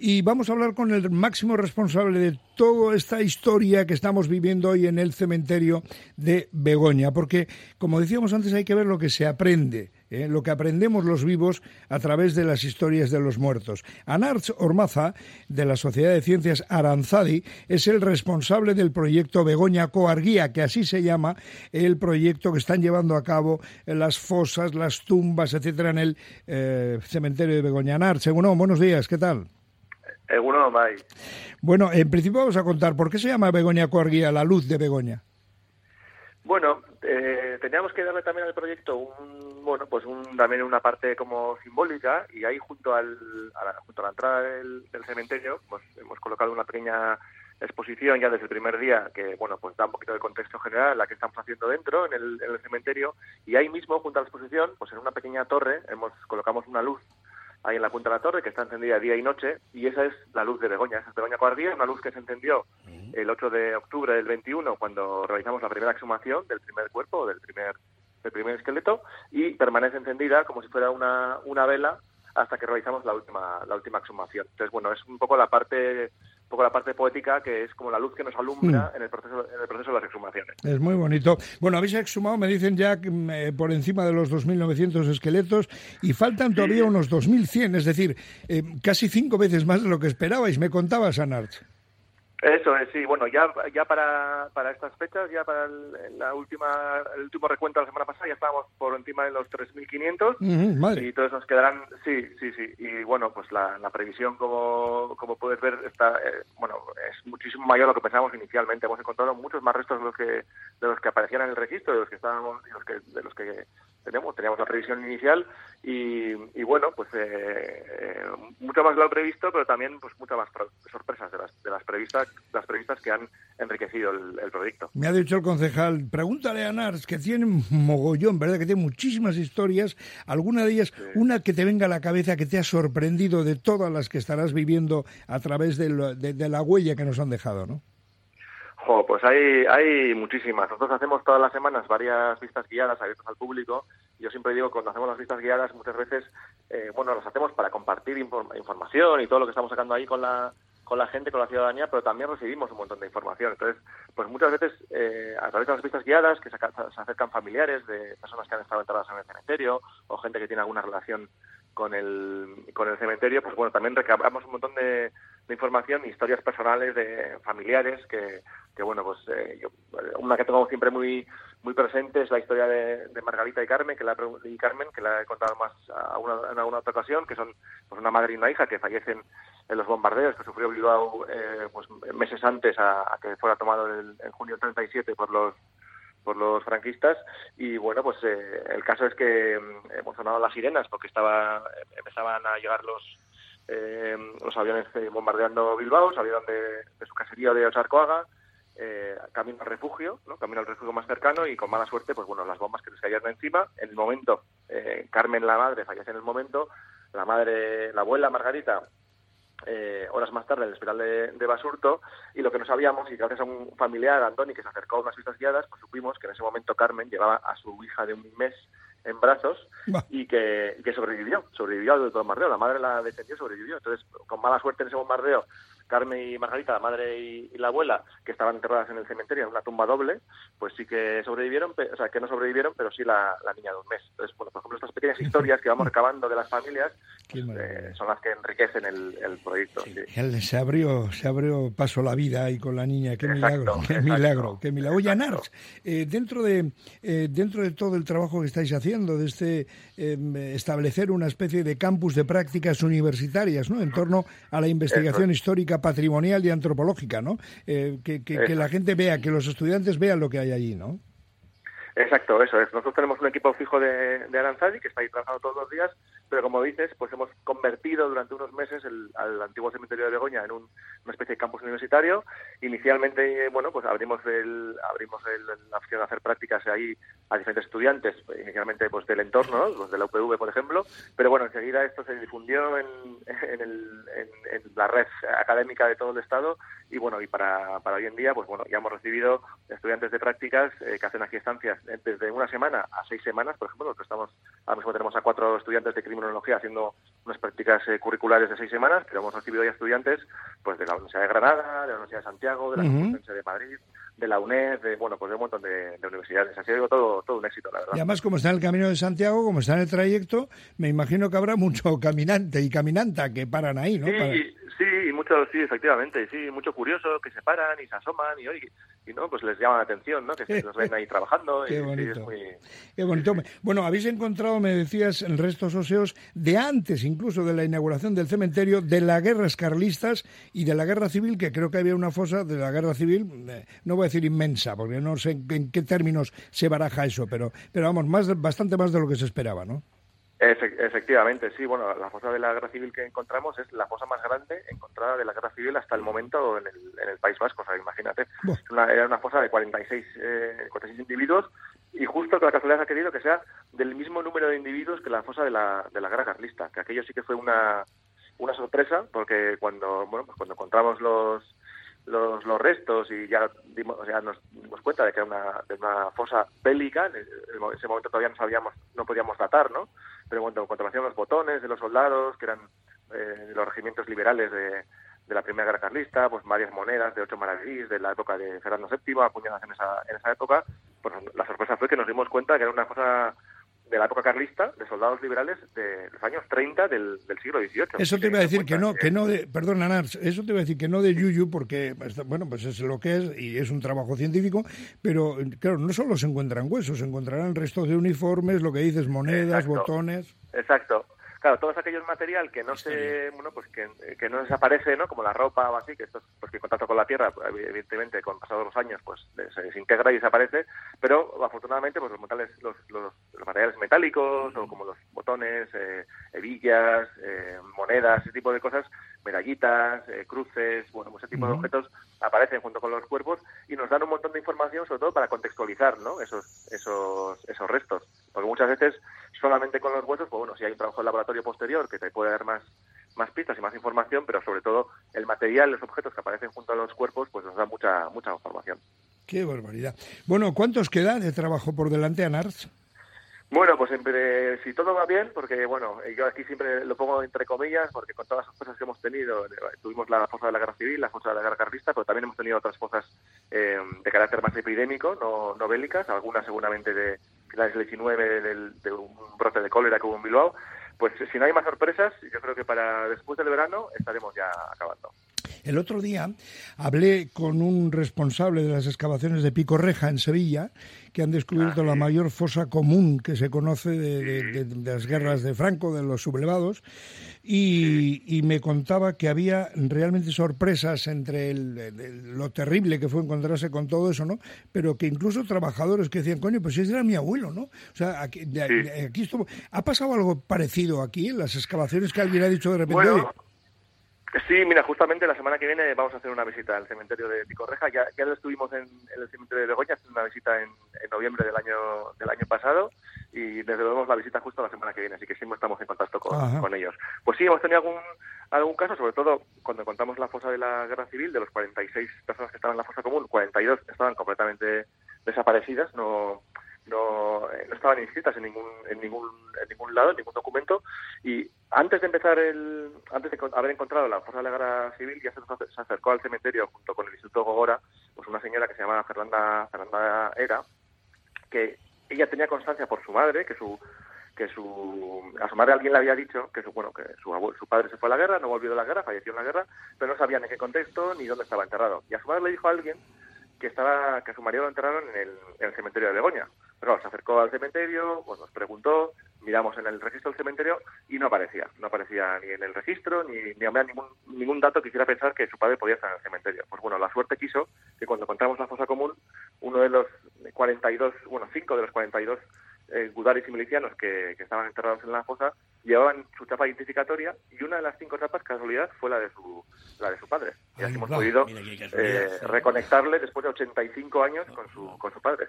Y vamos a hablar con el máximo responsable de toda esta historia que estamos viviendo hoy en el cementerio de Begoña, porque, como decíamos antes, hay que ver lo que se aprende, ¿eh? lo que aprendemos los vivos a través de las historias de los muertos. Anarch Ormaza, de la Sociedad de Ciencias Aranzadi, es el responsable del proyecto Begoña Coarguía, que así se llama el proyecto que están llevando a cabo las fosas, las tumbas, etcétera, en el eh, cementerio de Begoña. Anarch, bueno, buenos días, ¿qué tal? Bueno, en principio vamos a contar, ¿por qué se llama Begoña Coarguía, la luz de Begoña? Bueno, eh, teníamos que darle también al proyecto un, bueno, pues un, también una parte como simbólica y ahí junto al, a la, junto a la entrada del, cementerio pues hemos colocado una pequeña exposición ya desde el primer día que bueno pues da un poquito de contexto general la que estamos haciendo dentro en el, en el cementerio y ahí mismo junto a la exposición pues en una pequeña torre hemos colocamos una luz ahí en la punta de la torre, que está encendida día y noche, y esa es la luz de Begoña, esa es Begoña Cuardía, una luz que se encendió el 8 de octubre del 21, cuando realizamos la primera exhumación del primer cuerpo, del primer, del primer esqueleto, y permanece encendida como si fuera una, una vela hasta que realizamos la última, la última exhumación. Entonces, bueno, es un poco la parte un poco la parte poética que es como la luz que nos alumbra mm. en, el proceso, en el proceso de las exhumaciones. Es muy bonito. Bueno, habéis exhumado, me dicen ya eh, por encima de los 2.900 esqueletos y faltan todavía unos 2.100, es decir, eh, casi cinco veces más de lo que esperabais. Me contabas, Anarch. Eso es, sí. Bueno, ya, ya para, para estas fechas, ya para el, la última, el último recuento de la semana pasada, ya estábamos por encima de los 3.500 y todos nos quedarán, sí, sí, sí. Y bueno, pues la, la previsión, como, como puedes ver, está, eh, bueno, es muchísimo mayor de lo que pensábamos inicialmente. Hemos encontrado muchos más restos de los que, de los que aparecían en el registro, de los que estábamos, de los que, de los que tenemos, teníamos la previsión inicial y, y bueno, pues eh, eh, mucho más de lo previsto, pero también pues muchas más sorpresas de las, de las previstas, las previstas que han enriquecido el, proyecto. Me ha dicho el concejal, pregúntale a Nars, que tiene mogollón, ¿verdad? Que tiene muchísimas historias, alguna de ellas, una que te venga a la cabeza que te ha sorprendido de todas las que estarás viviendo a través de, de la huella que nos han dejado, ¿no? Pues hay, hay muchísimas. Nosotros hacemos todas las semanas varias vistas guiadas abiertas al público. Yo siempre digo cuando hacemos las vistas guiadas muchas veces, eh, bueno, las hacemos para compartir información y todo lo que estamos sacando ahí con la, con la gente, con la ciudadanía, pero también recibimos un montón de información. Entonces, pues muchas veces eh, a través de las vistas guiadas que se, acercan familiares de personas que han estado enterradas en el cementerio o gente que tiene alguna relación con el, con el cementerio, pues bueno, también recabamos un montón de, de información, historias personales de familiares que, que bueno, pues eh, yo, una que tengo siempre muy muy presente es la historia de, Margarita y Carmen, que la Carmen, que la he contado más a una, en alguna otra ocasión, que son pues una madre y una hija que fallecen en los bombardeos que sufrió Bilbao eh, pues meses antes a, que fuera tomado en, en junio 37 por los por los franquistas. Y bueno pues eh, el caso es que mm, hemos sonado las sirenas porque estaba empezaban a llegar los eh, los aviones eh, bombardeando Bilbao, salieron de, su caserío de Ocharcoaga, eh, camino al refugio, ¿no? camino al refugio más cercano y con mala suerte, pues bueno, las bombas que les cayeron encima. En el momento, eh, Carmen, la madre, fallece en el momento, la madre, la abuela Margarita, eh, horas más tarde en el hospital de, Basurto y lo que no sabíamos y gracias a un familiar, Andoni, que se acercó a unas vistas guiadas, pues supimos que en ese momento Carmen llevaba a su hija de un mes en brazos y que, que sobrevivió, sobrevivió al bombardeo, la madre la defendió, sobrevivió. Entonces, con mala suerte en ese bombardeo, Carmen y Margarita, la madre y, la abuela, que estaban enterradas en el cementerio en una tumba doble, pues sí que sobrevivieron, o sea, que no sobrevivieron, pero sí la, niña de un mes. Entonces, bueno, por ejemplo, estas pequeñas historias que vamos recabando de las familias pues, eh, son las que enriquecen el, proyecto. Se abrió, se abrió paso la vida ahí con la niña, qué milagro, qué milagro, qué milagro. Oye, Nars, eh, dentro, de, eh, dentro de todo el trabajo que estáis haciendo, de este em, establecer una especie de campus de prácticas universitarias, ¿no? En torno a la investigación histórica patrimonial y antropológica, ¿no? Eh, que, que, la gente vea, que los estudiantes vean lo que hay allí, ¿no? Exacto, eso es. Nosotros tenemos un equipo fijo de, de Aranzadi que está ahí trabajando todos los días, pero como dices, pues hemos convertido durante unos meses el, al antiguo cementerio de Begoña en un, una especie de campus universitario. Inicialmente, bueno, pues abrimos el, abrimos el, la opción de hacer prácticas ahí a diferentes estudiantes, inicialmente pues del entorno, ¿no? los de la UPV, por ejemplo, pero bueno, enseguida esto se difundió en, en, el, en, la red académica de todo el Estado y bueno, y para, para hoy en día, pues bueno, ya hemos recibido estudiantes de prácticas eh, que hacen aquí estancias desde una semana a seis semanas, por ejemplo, nosotros estamos, ahora mismo tenemos a cuatro estudiantes de crimen criminología haciendo unas prácticas eh, curriculares de seis semanas, pero hemos recibido ya estudiantes pues de la Universidad de Granada, de la Universidad de Santiago, de la Universidad de Madrid, de la UNED, de, bueno, pues de un montón de, universidades. Ha sido todo, todo un éxito, la verdad. Y además, como está en el Camino de Santiago, como está en el trayecto, me imagino que habrá mucho caminante y caminanta que paran ahí, ¿no? Sí, sí, mucho, sí, efectivamente, sí, mucho curioso que se paran y se asoman y, hoy y no, pues les llama la atención, ¿no? Que se los ven ahí trabajando. Qué bonito. Qué bonito. Bueno, habéis encontrado, me decías, en restos óseos de antes incluso de la inauguración del cementerio, de las guerras carlistas y de la guerra civil, que creo que había una fosa de la guerra civil, eh, no voy a decir inmensa, porque no sé en qué términos se baraja eso, pero, pero vamos, más, bastante más de lo que se esperaba, ¿no? Efectivamente, sí. Bueno, la fosa de la guerra civil que encontramos es la fosa más grande encontrada de la guerra civil hasta el momento en el, en el País Vasco. O sea, imagínate, era una fosa de 46, eh, 46 individuos y justo que la casualidad ha querido que sea del mismo número de individuos que la fosa de la, de la guerra carlista, que aquello sí que fue una, una sorpresa porque cuando, bueno, pues cuando encontramos los los, los restos y ya dimos, o sea, nos dimos cuenta de que era una, fosa bélica, en, ese momento todavía no sabíamos, no podíamos datar, ¿no? Pero cuando, cuando los botones de los soldados, que eran eh, los regimientos liberales de, de la Primera Guerra Carlista, pues varias monedas de ocho maravillas de la época de Fernando VII, apuñadas en esa, en esa época, pues la sorpresa fue que nos dimos cuenta que era una cosa de la época carlista, de soldados liberales de los años 30 del, del siglo XVIII. Eso te iba a decir que no, que no de, perdón, Nars, eso te iba a decir que no de Yuyu, porque, bueno, pues es lo que es y es un trabajo científico, pero claro, no solo se encuentran huesos, se encontrarán restos de uniformes, lo que dices, monedas, botones. Exacto claro, todo aquello material que no se, bueno, pues que, que, no desaparece, ¿no? Como la ropa o así, que esto, porque en contacto con la tierra, pues, evidentemente, con pasados los años, pues se desintegra y desaparece, pero afortunadamente, pues los metales, los, los, materiales metálicos, o como los botones, eh, hebillas, eh, monedas, ese tipo de cosas, medallitas, eh, cruces, bueno, ese tipo de objetos aparecen junto con los cuerpos y nos dan un montón de información, sobre todo para contextualizar, ¿no? Esos, esos, esos restos, porque muchas veces solamente con los huesos, pues bueno, si hay un trabajo en laboratorio posterior que te puede dar más, más pistas y más información, pero sobre todo el material, los objetos que aparecen junto a los cuerpos, pues nos da mucha, mucha información. Qué barbaridad. Bueno, ¿cuántos queda de trabajo por delante, Anars? Bueno, pues siempre, si todo va bien, porque bueno, yo aquí siempre lo pongo entre comillas, porque con todas las cosas que hemos tenido, tuvimos la fuerza de la guerra civil, la fuerza de la guerra carlista, pero también hemos tenido otras cosas eh, de carácter más epidémico, no, no bélicas, algunas seguramente de del 19, del, de un brote de cólera que hubo en Bilbao. Pues si no hay más sorpresas, yo creo que para después del verano estaremos ya acabando. El otro día hablé con un responsable de las excavaciones de Pico Reja en Sevilla, que han descubierto la ah, mayor fosa común que se conoce de, las guerras de Franco, de los sublevados, y, me contaba que había realmente sorpresas entre lo terrible que fue encontrarse con todo eso, ¿no? Pero que incluso trabajadores que decían, coño, pues ese era mi abuelo, ¿no? O sea, aquí, aquí ¿ha pasado algo parecido aquí en las excavaciones que alguien ha dicho de repente? Sí, mira, justamente la semana que viene vamos a hacer una visita al cementerio de Picorreja. Ya, ya lo estuvimos en, el cementerio de Begoña, una visita en, noviembre del año del año pasado y desde luego la visita justo la semana que viene, así que siempre estamos en contacto con, ellos. Pues sí, hemos tenido algún algún caso, sobre todo cuando contamos la fosa de la guerra civil, de los 46 personas que estaban en la fosa común, 42 estaban completamente desaparecidas, no no, eh, no estaban inscritas en ningún, en ningún, en ningún lado, en ningún documento. Y antes de empezar el, antes de haber encontrado la fuerza de la guerra civil, ya se, se acercó al cementerio junto con el Instituto Gogora, pues una señora que se llamaba Fernanda, Fernanda Era, que ella tenía constancia por su madre, que su que su a su madre alguien le había dicho que su bueno que su su padre se fue a la guerra, no volvió de la guerra, falleció en la guerra, pero no sabían en qué contexto ni dónde estaba enterrado. Y a su madre le dijo a alguien que estaba que a su marido lo enterraron en el, en el cementerio de Begoña. Pero se acercó al cementerio, pues nos preguntó, miramos en el registro del cementerio y no aparecía. No aparecía ni en el registro, ni, ni había ningún, ningún dato que hiciera pensar que su padre podía estar en el cementerio. Pues bueno, la suerte quiso que cuando encontramos la fosa común, uno de los 42, bueno, cinco de los 42 eh, gudaris y milicianos que, que, estaban enterrados en la fosa llevaban su chapa identificatoria y una de las cinco chapas, casualidad, fue la de su, la de su padre. Y así hemos podido eh, reconectarle después de 85 años con su, con su padre.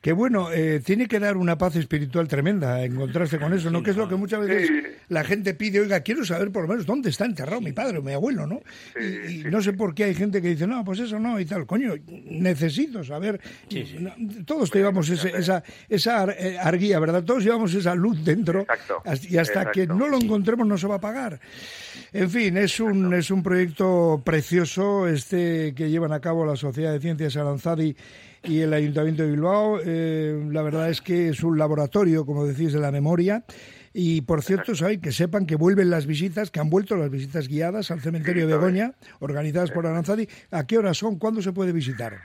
Que bueno, eh, tiene que dar una paz espiritual tremenda encontrarse con eso, ¿no? Que es lo que muchas veces la gente pide, oiga, quiero saber por lo menos dónde está enterrado mi padre o mi abuelo, ¿no? y, no sé por qué hay gente que dice, no, pues eso no y tal. Coño, necesito saber. Todos llevamos esa, esa eh, arguía, ¿verdad? Todos llevamos esa luz dentro. Y hasta que no lo encontremos no se va a pagar. En fin, es un, es un proyecto precioso este que llevan a cabo la Sociedad de Ciencias Aranzadi y el Ayuntamiento de Bilbao. Eh, la verdad es que es un laboratorio, como decís, de la memoria. Y por cierto, ¿sabes? que sepan que vuelven las visitas, que han vuelto las visitas guiadas al cementerio de Begoña, organizadas por Aranzadi. ¿A qué hora son? ¿Cuándo se puede visitar?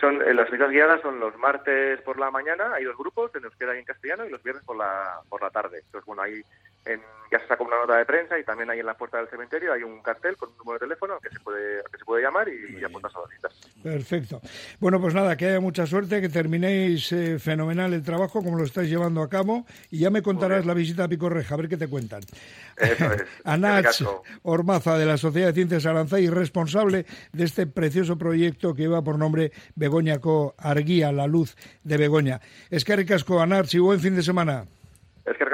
Son, eh, las visitas guiadas son los martes por la mañana, hay dos grupos, en euskera y en castellano, y los viernes por la, por la tarde. Entonces, bueno, hay en, ya se sacó una nota de prensa y también ahí en la puerta del cementerio hay un cartel con un número de teléfono que se puede, que se puede llamar y, apuntas a las citas. Perfecto. Bueno, pues nada, que haya mucha suerte, que terminéis eh, fenomenal el trabajo como lo estáis llevando a cabo y ya me contarás la visita a Picorreja, a ver qué te cuentan. Eso es. Anach Ormaza de la Sociedad de Ciencias Aranzay, responsable de este precioso proyecto que lleva por nombre Begoña Co Arguía, la luz de Begoña. Es que ricasco, Anach, y buen fin de semana. Es que